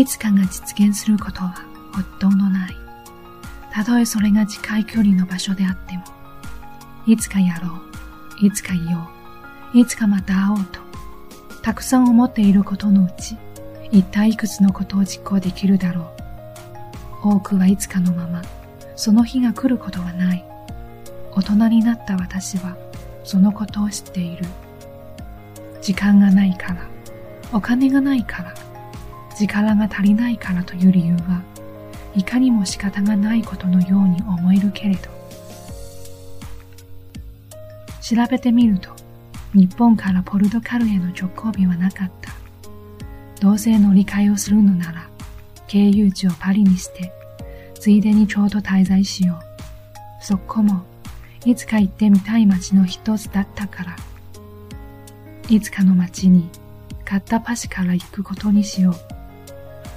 いつかが実現することはほとんどない。たとえそれが近い距離の場所であっても、いつかやろう、いつか言おう、いつかまた会おうと、たくさん思っていることのうち、一体いくつのことを実行できるだろう。多くはいつかのまま、その日が来ることはない。大人になった私は、そのことを知っている。時間がないから、お金がないから、力が足りないからという理由は、いかにも仕方がないことのように思えるけれど、調べてみると、日本からポルトガルへの直行便はなかった。同性の理解をするのなら、経由地をパリにして、ついでにちょうど滞在しよう。そこも、いつか行ってみたい街の一つだったから。いつかの街に、買ったパシから行くことにしよう。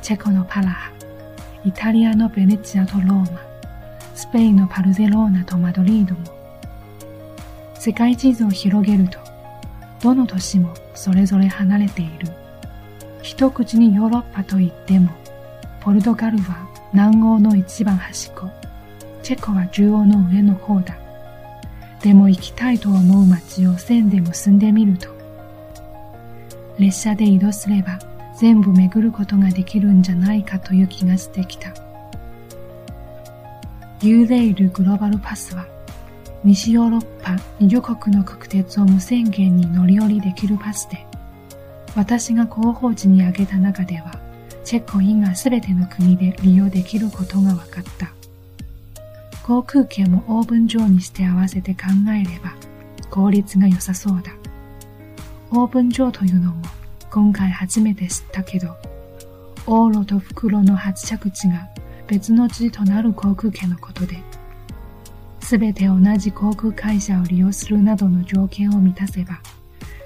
チェコのパラハ、イタリアのベネチアとローマ、スペインのパルゼローナとマドリードも。世界地図を広げると、どの都市もそれぞれ離れている。一口にヨーロッパと言っても、ポルトガルは南欧の一番端っこ、チェコは中央の上の方だ。でも行きたいと思う街を線で結んでみると、列車で移動すれば全部巡ることができるんじゃないかという気がしてきた。ユーレイルグローバルパスは、西ヨーロッパ2カ国の国鉄を無制限に乗り降りできるパスで、私が広報地に挙げた中では、チェコ以外すべての国で利用できることが分かった。航空券もオーブン状にして合わせて考えれば、効率が良さそうだ。オーブン状というのも今回初めて知ったけど、往路と袋の発着地が別の地となる航空券のことで、すべて同じ航空会社を利用するなどの条件を満たせば、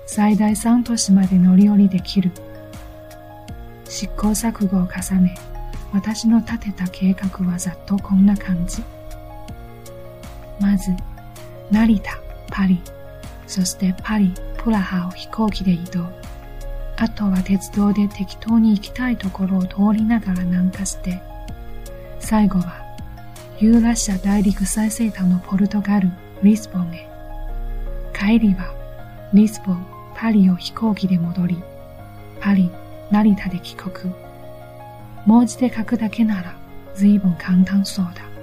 最大3都市まで乗り降りできる。試行錯誤を重ね、私の立てた計画はざっとこんな感じ。まず、成田、パリ、そしてパリ、プラハを飛行機で移動。あとは鉄道で適当に行きたいところを通りながら南下して、最後はユーラシア大陸最西端のポルトガル、リスボンへ。帰りはリスボン、パリを飛行機で戻り、パリ、成田で帰国。文字で書くだけなら随分簡単そうだ。